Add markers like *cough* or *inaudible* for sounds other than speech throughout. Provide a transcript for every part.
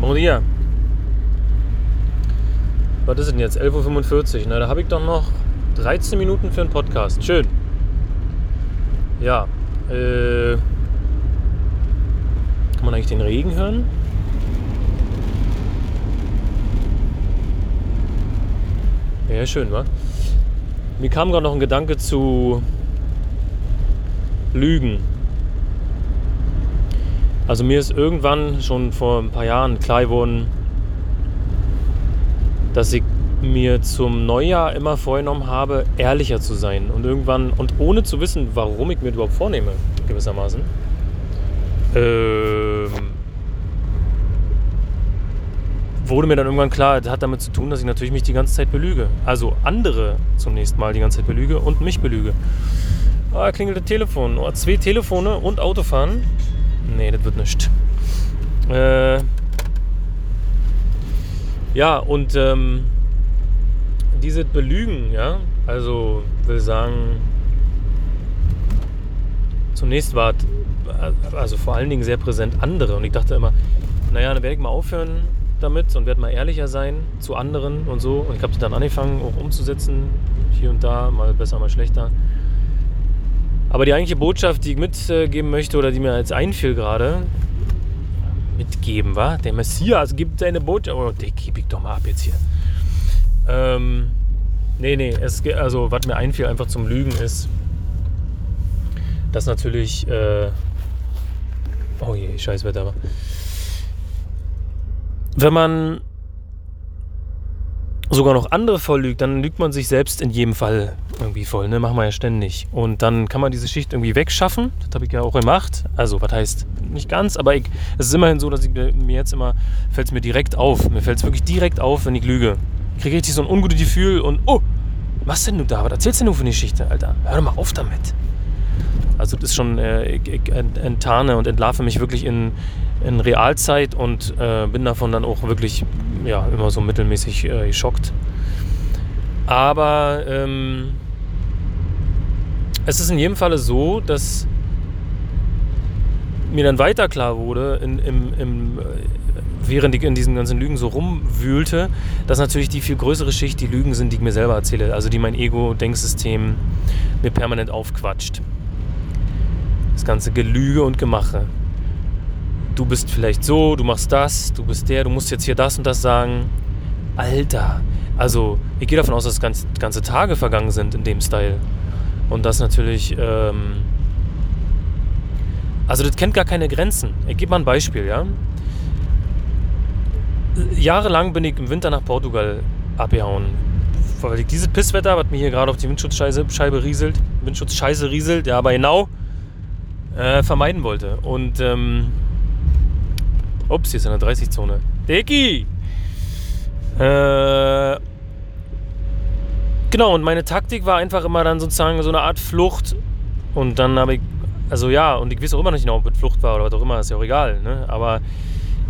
Bon dia. Was ist denn jetzt? 11.45 Uhr. Na, da habe ich doch noch 13 Minuten für einen Podcast. Schön. Ja. Äh, kann man eigentlich den Regen hören? Ja, schön, wa? Mir kam gerade noch ein Gedanke zu Lügen. Also mir ist irgendwann schon vor ein paar Jahren klar geworden, dass ich mir zum Neujahr immer vorgenommen habe, ehrlicher zu sein. Und irgendwann, und ohne zu wissen, warum ich mir das überhaupt vornehme, gewissermaßen, ähm, wurde mir dann irgendwann klar, das hat damit zu tun, dass ich natürlich mich die ganze Zeit belüge. Also andere zunächst mal die ganze Zeit belüge und mich belüge. Ah, klingelt das Telefon. Oh, zwei Telefone und Autofahren. Nee, das wird nicht. Äh, ja, und ähm, dieses Belügen, ja, also will sagen, zunächst war also vor allen Dingen sehr präsent andere. Und ich dachte immer, naja, dann werde ich mal aufhören damit und werde mal ehrlicher sein zu anderen und so. Und ich habe dann angefangen, auch umzusetzen, hier und da, mal besser, mal schlechter. Aber die eigentliche Botschaft, die ich mitgeben möchte oder die mir jetzt einfiel gerade, mitgeben war, der Messias gibt seine Botschaft. Oh, die gebe ich doch mal ab jetzt hier. Ähm, nee, nee, es, also was mir einfiel einfach zum Lügen ist, dass natürlich, äh, oh je, scheiß Wetter, wenn man sogar noch andere voll lügt, dann lügt man sich selbst in jedem Fall irgendwie voll. Ne? Machen wir ja ständig. Und dann kann man diese Schicht irgendwie wegschaffen. Das habe ich ja auch gemacht. Also, was heißt nicht ganz, aber ich, es ist immerhin so, dass ich mir jetzt immer, fällt es mir direkt auf. Mir fällt es wirklich direkt auf, wenn ich lüge. Ich kriege richtig so ein ungutes Gefühl und, oh, was denn du da? Was erzählst du denn du für eine Geschichte, Alter? Hör doch mal auf damit. Also, das ist schon, äh, ich, enttarne und entlarve mich wirklich in, in Realzeit und äh, bin davon dann auch wirklich ja, immer so mittelmäßig äh, geschockt. Aber ähm, es ist in jedem Falle so, dass mir dann weiter klar wurde, in, im, im, äh, während ich in diesen ganzen Lügen so rumwühlte, dass natürlich die viel größere Schicht die Lügen sind, die ich mir selber erzähle. Also die mein Ego-Denksystem mir permanent aufquatscht. Das ganze Gelüge und Gemache du bist vielleicht so, du machst das, du bist der, du musst jetzt hier das und das sagen. Alter, also ich gehe davon aus, dass ganze, ganze Tage vergangen sind in dem Style. Und das natürlich, ähm, also das kennt gar keine Grenzen. Ich gebe mal ein Beispiel, ja. Jahrelang bin ich im Winter nach Portugal abgehauen. Weil ich dieses Pisswetter, was mir hier gerade auf die Windschutzscheibe rieselt, Windschutzscheiße rieselt, ja, aber genau, äh, vermeiden wollte. Und ähm, Ups, hier ist eine 30-Zone. Dicky! Äh, genau, und meine Taktik war einfach immer dann sozusagen so eine Art Flucht. Und dann habe ich, also ja, und ich weiß auch immer noch nicht genau, ob es Flucht war oder was auch immer, ist ja auch egal. Ne? Aber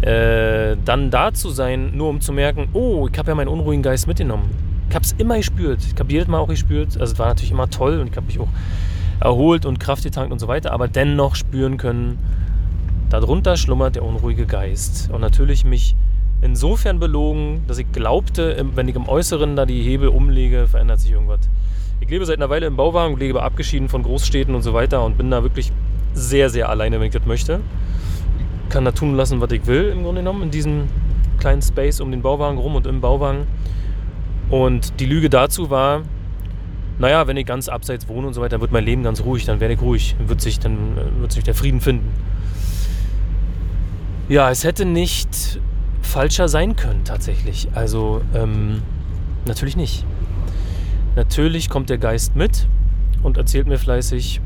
äh, dann da zu sein, nur um zu merken, oh, ich habe ja meinen unruhigen Geist mitgenommen. Ich habe es immer gespürt. Ich habe jedes Mal auch gespürt. Also es war natürlich immer toll und ich habe mich auch erholt und Kraft getankt und so weiter, aber dennoch spüren können, Darunter schlummert der unruhige Geist. Und natürlich mich insofern belogen, dass ich glaubte, wenn ich im Äußeren da die Hebel umlege, verändert sich irgendwas. Ich lebe seit einer Weile im Bauwagen, lebe abgeschieden von Großstädten und so weiter und bin da wirklich sehr, sehr alleine, wenn ich das möchte. Kann da tun lassen, was ich will, im Grunde genommen, in diesem kleinen Space um den Bauwagen rum und im Bauwagen. Und die Lüge dazu war, naja, wenn ich ganz abseits wohne und so weiter, dann wird mein Leben ganz ruhig, dann werde ich ruhig, dann wird sich, dann äh, wird sich der Frieden finden. Ja, es hätte nicht falscher sein können tatsächlich. Also ähm, natürlich nicht. Natürlich kommt der Geist mit und erzählt mir fleißig,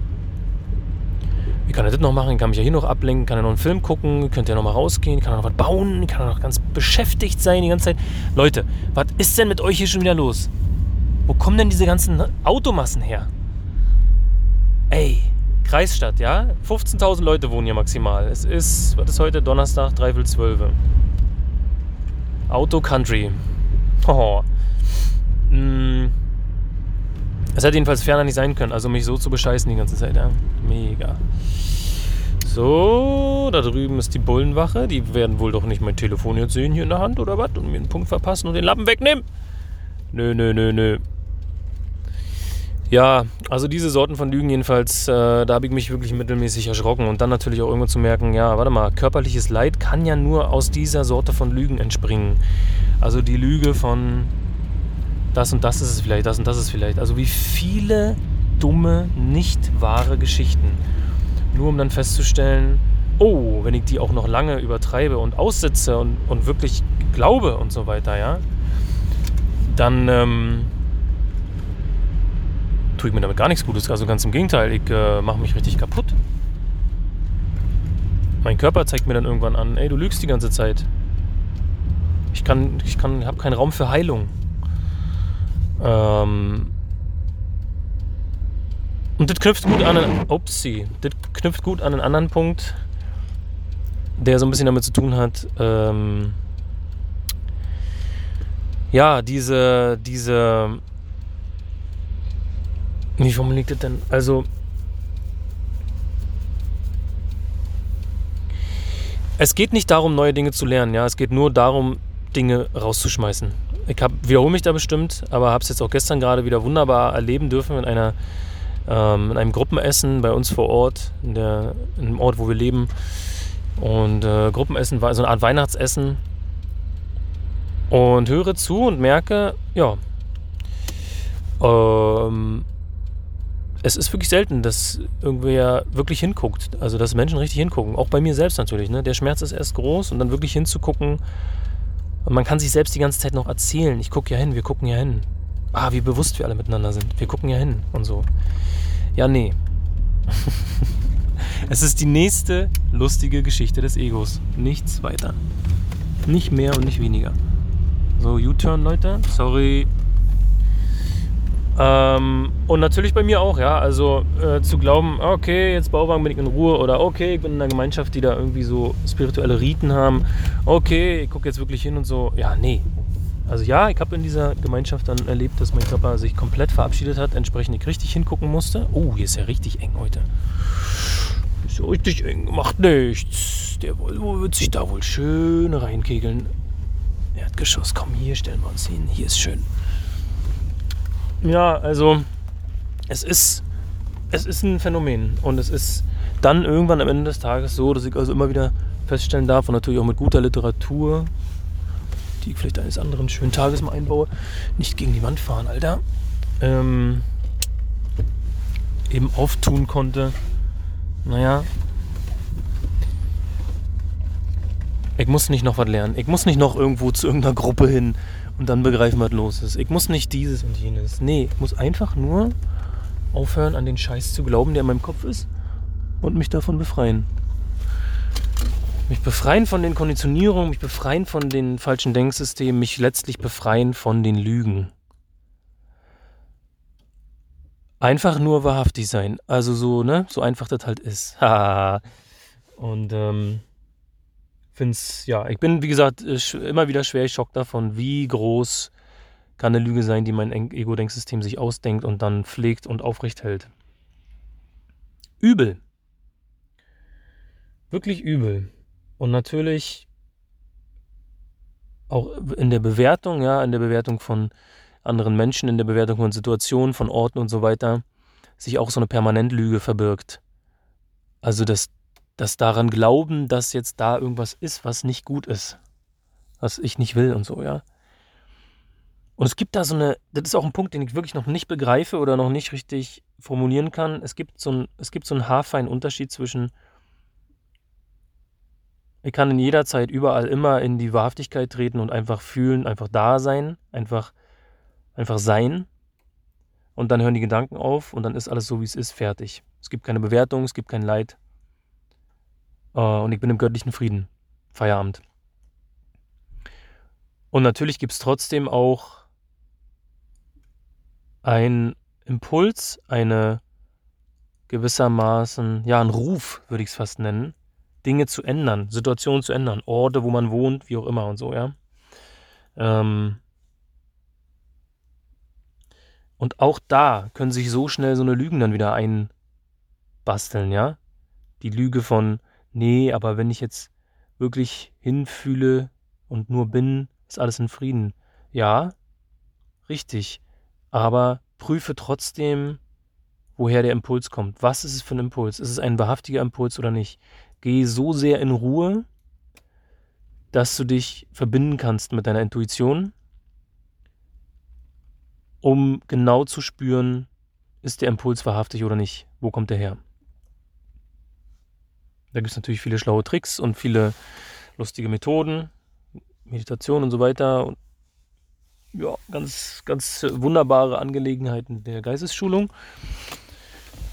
wie kann er das noch machen? Kann mich ja hier noch ablenken, kann er noch einen Film gucken, könnte er noch mal rausgehen, kann er noch was bauen, kann er noch ganz beschäftigt sein die ganze Zeit. Leute, was ist denn mit euch hier schon wieder los? Wo kommen denn diese ganzen Automassen her? Ey, Kreisstadt, ja? 15.000 Leute wohnen hier maximal. Es ist, was ist heute? Donnerstag, dreiviertel zwölf. Auto Country. *laughs* Oh. Mm. Es hätte jedenfalls ferner nicht sein können, also mich so zu bescheißen die ganze Zeit, ja. Mega. So, da drüben ist die Bullenwache. Die werden wohl doch nicht mein Telefon jetzt sehen hier in der Hand oder was und mir einen Punkt verpassen und den Lappen wegnehmen. Nö, nö, nö, nö. Ja, also diese Sorten von Lügen jedenfalls, äh, da habe ich mich wirklich mittelmäßig erschrocken. Und dann natürlich auch irgendwo zu merken, ja, warte mal, körperliches Leid kann ja nur aus dieser Sorte von Lügen entspringen. Also die Lüge von das und das ist es vielleicht, das und das ist es vielleicht. Also wie viele dumme, nicht wahre Geschichten. Nur um dann festzustellen, oh, wenn ich die auch noch lange übertreibe und aussitze und, und wirklich glaube und so weiter, ja, dann ähm, tue ich mir damit gar nichts Gutes. Also ganz im Gegenteil, ich äh, mache mich richtig kaputt. Mein Körper zeigt mir dann irgendwann an, ey, du lügst die ganze Zeit. Ich kann, ich kann, habe keinen Raum für Heilung. Ähm, und das knüpft gut an einen, upsie, das knüpft gut an einen anderen Punkt, der so ein bisschen damit zu tun hat. Ähm, ja, diese, diese, wie formuliert das denn? Also, es geht nicht darum, neue Dinge zu lernen, ja, es geht nur darum, Dinge rauszuschmeißen. Ich hab, wiederhole mich da bestimmt, aber habe es jetzt auch gestern gerade wieder wunderbar erleben dürfen in einer ähm, in einem Gruppenessen bei uns vor Ort, in, der, in dem Ort, wo wir leben. Und äh, Gruppenessen war so eine Art Weihnachtsessen. Und höre zu und merke, ja, ähm, es ist wirklich selten, dass irgendwer wirklich hinguckt. Also, dass Menschen richtig hingucken. Auch bei mir selbst natürlich. Ne? Der Schmerz ist erst groß und dann wirklich hinzugucken. Und man kann sich selbst die ganze Zeit noch erzählen. Ich gucke ja hin, wir gucken ja hin ah, wie bewusst wir alle miteinander sind. Wir gucken ja hin und so. Ja, nee. *laughs* es ist die nächste lustige Geschichte des Egos. Nichts weiter. Nicht mehr und nicht weniger. So, U-Turn, Leute. Sorry. Ähm, und natürlich bei mir auch, ja. Also äh, zu glauben, okay, jetzt Bauwagen bin ich in Ruhe oder okay, ich bin in einer Gemeinschaft, die da irgendwie so spirituelle Riten haben. Okay, ich gucke jetzt wirklich hin und so. Ja, nee. Also ja, ich habe in dieser Gemeinschaft dann erlebt, dass mein Körper sich komplett verabschiedet hat, entsprechend ich richtig hingucken musste. Oh, hier ist ja richtig eng heute. Ist ja richtig eng, macht nichts. Der Volvo wird sich da wohl schön reinkegeln. Erdgeschoss, komm hier, stellen wir uns hin. Hier ist schön. Ja, also es ist, es ist ein Phänomen und es ist dann irgendwann am Ende des Tages so, dass ich also immer wieder feststellen darf und natürlich auch mit guter Literatur die ich vielleicht eines anderen schönen Tages mal einbaue, nicht gegen die Wand fahren, Alter, ähm, eben auftun konnte. Naja, ich muss nicht noch was lernen. Ich muss nicht noch irgendwo zu irgendeiner Gruppe hin und dann begreifen, was los ist. Ich muss nicht dieses und jenes. Nee, ich muss einfach nur aufhören, an den Scheiß zu glauben, der in meinem Kopf ist und mich davon befreien. Mich befreien von den Konditionierungen, mich befreien von den falschen Denksystemen, mich letztlich befreien von den Lügen. Einfach nur wahrhaftig sein. Also so, ne? So einfach das halt ist. *laughs* Und ähm, find's, ja, ich bin, wie gesagt, immer wieder schwer schockt davon, wie groß kann eine Lüge sein, die mein Ego-Denksystem sich ausdenkt und dann pflegt und aufrecht hält. Übel. Wirklich übel. Und natürlich auch in der Bewertung, ja, in der Bewertung von anderen Menschen, in der Bewertung von Situationen, von Orten und so weiter, sich auch so eine Permanentlüge verbirgt. Also das, das daran glauben, dass jetzt da irgendwas ist, was nicht gut ist, was ich nicht will und so, ja. Und es gibt da so eine, das ist auch ein Punkt, den ich wirklich noch nicht begreife oder noch nicht richtig formulieren kann. Es gibt so, ein, es gibt so einen haarfeinen Unterschied zwischen ich kann in jeder Zeit überall immer in die Wahrhaftigkeit treten und einfach fühlen, einfach da sein, einfach, einfach sein. Und dann hören die Gedanken auf und dann ist alles so, wie es ist, fertig. Es gibt keine Bewertung, es gibt kein Leid. Äh, und ich bin im göttlichen Frieden. Feierabend. Und natürlich gibt es trotzdem auch einen Impuls, eine gewissermaßen, ja, einen Ruf, würde ich es fast nennen, Dinge zu ändern, Situationen zu ändern, Orte, wo man wohnt, wie auch immer und so, ja. Ähm und auch da können sich so schnell so eine Lügen dann wieder einbasteln, ja. die Lüge von, nee, aber wenn ich jetzt wirklich hinfühle und nur bin, ist alles in Frieden. Ja, richtig. Aber prüfe trotzdem, woher der Impuls kommt. Was ist es für ein Impuls? Ist es ein wahrhaftiger Impuls oder nicht? Geh so sehr in Ruhe, dass du dich verbinden kannst mit deiner Intuition, um genau zu spüren, ist der Impuls wahrhaftig oder nicht? Wo kommt der her? Da gibt es natürlich viele schlaue Tricks und viele lustige Methoden, Meditation und so weiter. Und ja, ganz, ganz wunderbare Angelegenheiten der Geistesschulung,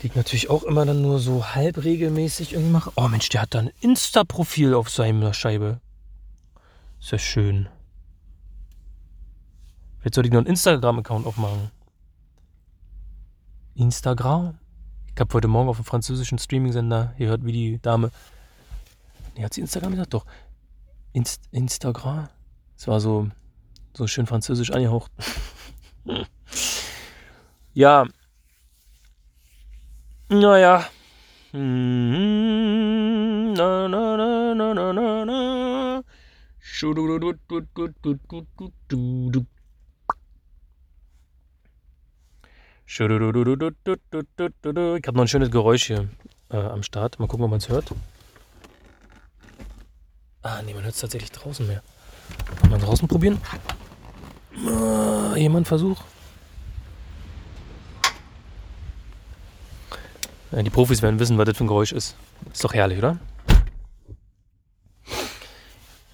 die ich natürlich auch immer dann nur so halb regelmäßig irgendwie mache. Oh Mensch, der hat da ein Insta-Profil auf seiner Scheibe. Ist ja schön. Jetzt soll ich noch einen Instagram-Account aufmachen. Instagram? Ich habe heute Morgen auf dem französischen Streaming-Sender gehört, wie die Dame. Nee, hat sie Instagram gesagt? Doch. Inst Instagram? Es war so so schön französisch angehaucht. *laughs* ja. Naja. Na, na, na, na, na, na, na. Ich habe noch ein schönes Geräusch hier äh, am Start. Mal gucken, ob man es hört. Ah, nee, man hört es tatsächlich draußen mehr. Mal draußen probieren. Uh, jemand Versuch? Ja, die Profis werden wissen, was das für ein Geräusch ist. Ist doch herrlich, oder?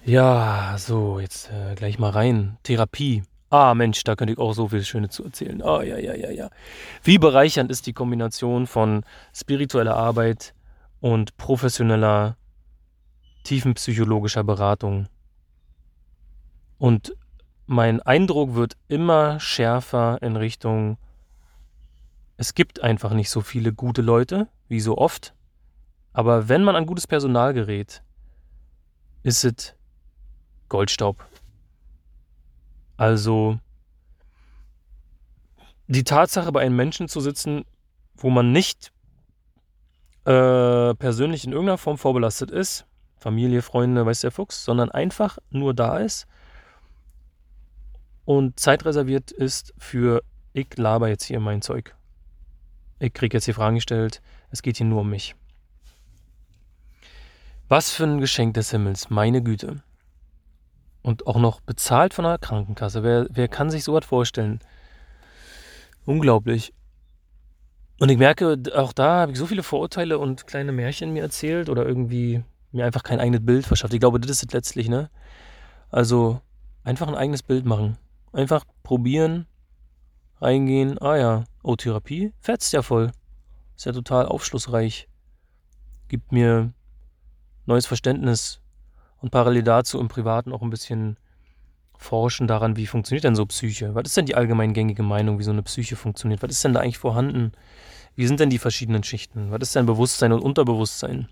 Ja, so, jetzt äh, gleich mal rein. Therapie. Ah, Mensch, da könnte ich auch so viel Schönes zu erzählen. Ah, ja, ja, ja, ja. Wie bereichernd ist die Kombination von spiritueller Arbeit und professioneller, tiefenpsychologischer Beratung. Und mein Eindruck wird immer schärfer in Richtung, es gibt einfach nicht so viele gute Leute, wie so oft. Aber wenn man an gutes Personal gerät, ist es Goldstaub. Also die Tatsache, bei einem Menschen zu sitzen, wo man nicht äh, persönlich in irgendeiner Form vorbelastet ist, Familie, Freunde, weiß der Fuchs, sondern einfach nur da ist und Zeit reserviert ist für ich laber jetzt hier mein Zeug. Ich kriege jetzt hier Fragen gestellt, es geht hier nur um mich. Was für ein Geschenk des Himmels, meine Güte. Und auch noch bezahlt von einer Krankenkasse. Wer, wer kann sich sowas vorstellen? Unglaublich. Und ich merke, auch da habe ich so viele Vorurteile und kleine Märchen mir erzählt oder irgendwie mir einfach kein eigenes Bild verschafft. Ich glaube, das ist es letztlich, ne? Also einfach ein eigenes Bild machen. Einfach probieren, reingehen. Ah ja, oh, Therapie fetzt ja voll. Ist ja total aufschlussreich. Gibt mir neues Verständnis und parallel dazu im Privaten auch ein bisschen forschen daran, wie funktioniert denn so Psyche? Was ist denn die allgemeingängige Meinung, wie so eine Psyche funktioniert? Was ist denn da eigentlich vorhanden? Wie sind denn die verschiedenen Schichten? Was ist denn Bewusstsein und Unterbewusstsein?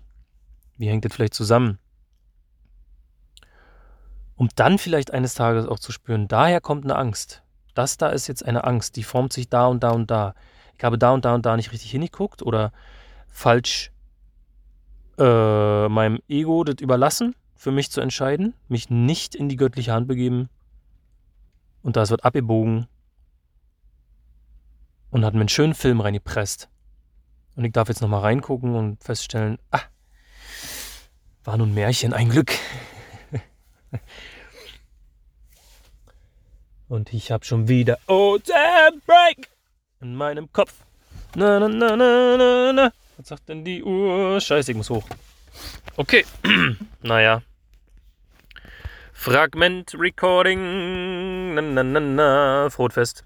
Wie hängt das vielleicht zusammen? um dann vielleicht eines Tages auch zu spüren, daher kommt eine Angst. Das da ist jetzt eine Angst, die formt sich da und da und da. Ich habe da und da und da nicht richtig hingeguckt oder falsch äh, meinem Ego das überlassen, für mich zu entscheiden, mich nicht in die göttliche Hand begeben. Und da wird abgebogen und hat mir einen schönen Film reingepresst. Und ich darf jetzt nochmal reingucken und feststellen, ah, war nun Märchen, ein Glück. *laughs* Und ich habe schon wieder Ocean Break in meinem Kopf. Na, na, na, na, na, na. Was sagt denn die Uhr? Scheiße, ich muss hoch. Okay. *clears throat* naja. Fragment Recording. Na, na, na, na. Frotfest.